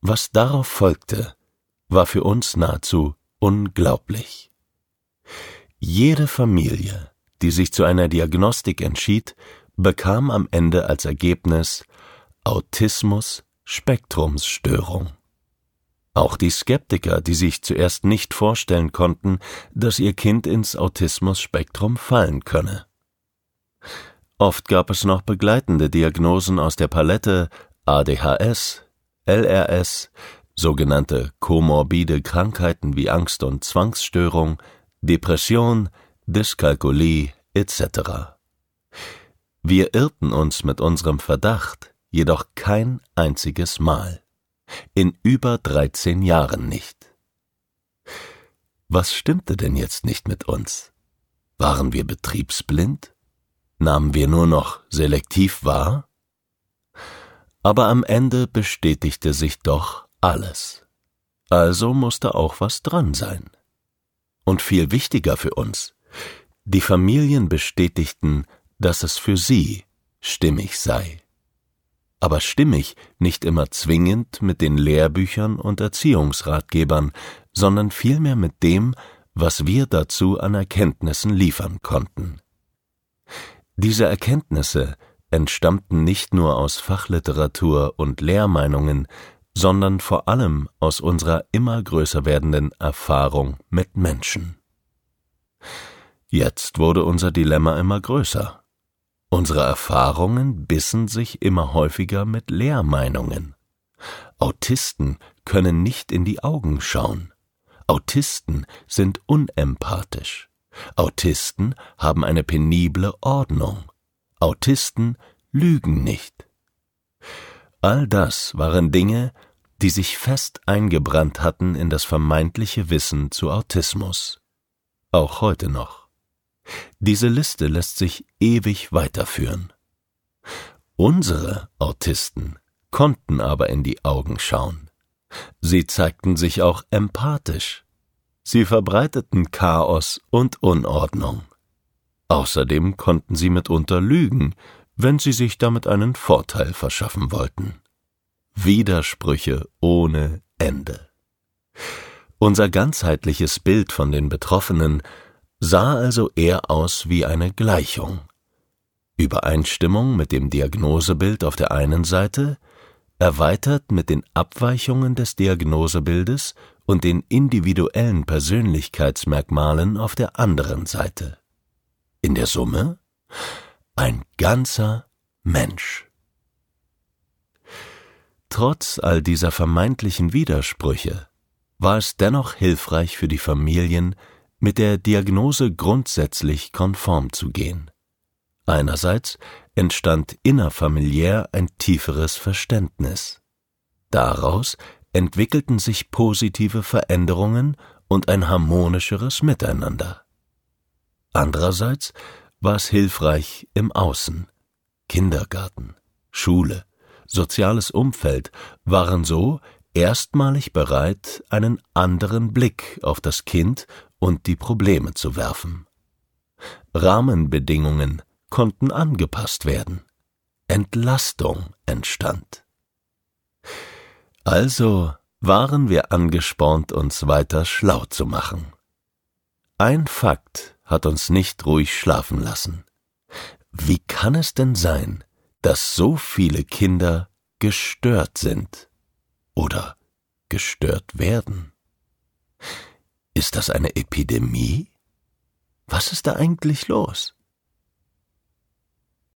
Was darauf folgte, war für uns nahezu unglaublich. Jede Familie, die sich zu einer Diagnostik entschied, bekam am Ende als Ergebnis Autismus Spektrumsstörung. Auch die Skeptiker, die sich zuerst nicht vorstellen konnten, dass ihr Kind ins Autismus-Spektrum fallen könne. Oft gab es noch begleitende Diagnosen aus der Palette ADHS, LRS, sogenannte komorbide Krankheiten wie Angst- und Zwangsstörung, Depression, Dyskalkulie etc. Wir irrten uns mit unserem Verdacht jedoch kein einziges Mal. In über 13 Jahren nicht. Was stimmte denn jetzt nicht mit uns? Waren wir betriebsblind? Nahmen wir nur noch selektiv wahr? Aber am Ende bestätigte sich doch alles. Also musste auch was dran sein. Und viel wichtiger für uns, die Familien bestätigten, dass es für sie stimmig sei aber stimmig nicht immer zwingend mit den Lehrbüchern und Erziehungsratgebern, sondern vielmehr mit dem, was wir dazu an Erkenntnissen liefern konnten. Diese Erkenntnisse entstammten nicht nur aus Fachliteratur und Lehrmeinungen, sondern vor allem aus unserer immer größer werdenden Erfahrung mit Menschen. Jetzt wurde unser Dilemma immer größer. Unsere Erfahrungen bissen sich immer häufiger mit Lehrmeinungen. Autisten können nicht in die Augen schauen. Autisten sind unempathisch. Autisten haben eine penible Ordnung. Autisten lügen nicht. All das waren Dinge, die sich fest eingebrannt hatten in das vermeintliche Wissen zu Autismus. Auch heute noch. Diese Liste lässt sich ewig weiterführen. Unsere Autisten konnten aber in die Augen schauen. Sie zeigten sich auch empathisch. Sie verbreiteten Chaos und Unordnung. Außerdem konnten sie mitunter lügen, wenn sie sich damit einen Vorteil verschaffen wollten. Widersprüche ohne Ende. Unser ganzheitliches Bild von den Betroffenen sah also eher aus wie eine Gleichung. Übereinstimmung mit dem Diagnosebild auf der einen Seite, erweitert mit den Abweichungen des Diagnosebildes und den individuellen Persönlichkeitsmerkmalen auf der anderen Seite. In der Summe ein ganzer Mensch. Trotz all dieser vermeintlichen Widersprüche war es dennoch hilfreich für die Familien, mit der Diagnose grundsätzlich konform zu gehen. Einerseits entstand innerfamiliär ein tieferes Verständnis. Daraus entwickelten sich positive Veränderungen und ein harmonischeres Miteinander. Andererseits war es hilfreich im Außen. Kindergarten, Schule, soziales Umfeld waren so erstmalig bereit, einen anderen Blick auf das Kind und die Probleme zu werfen. Rahmenbedingungen konnten angepasst werden. Entlastung entstand. Also waren wir angespornt, uns weiter schlau zu machen. Ein Fakt hat uns nicht ruhig schlafen lassen. Wie kann es denn sein, dass so viele Kinder gestört sind oder gestört werden? Ist das eine Epidemie? Was ist da eigentlich los?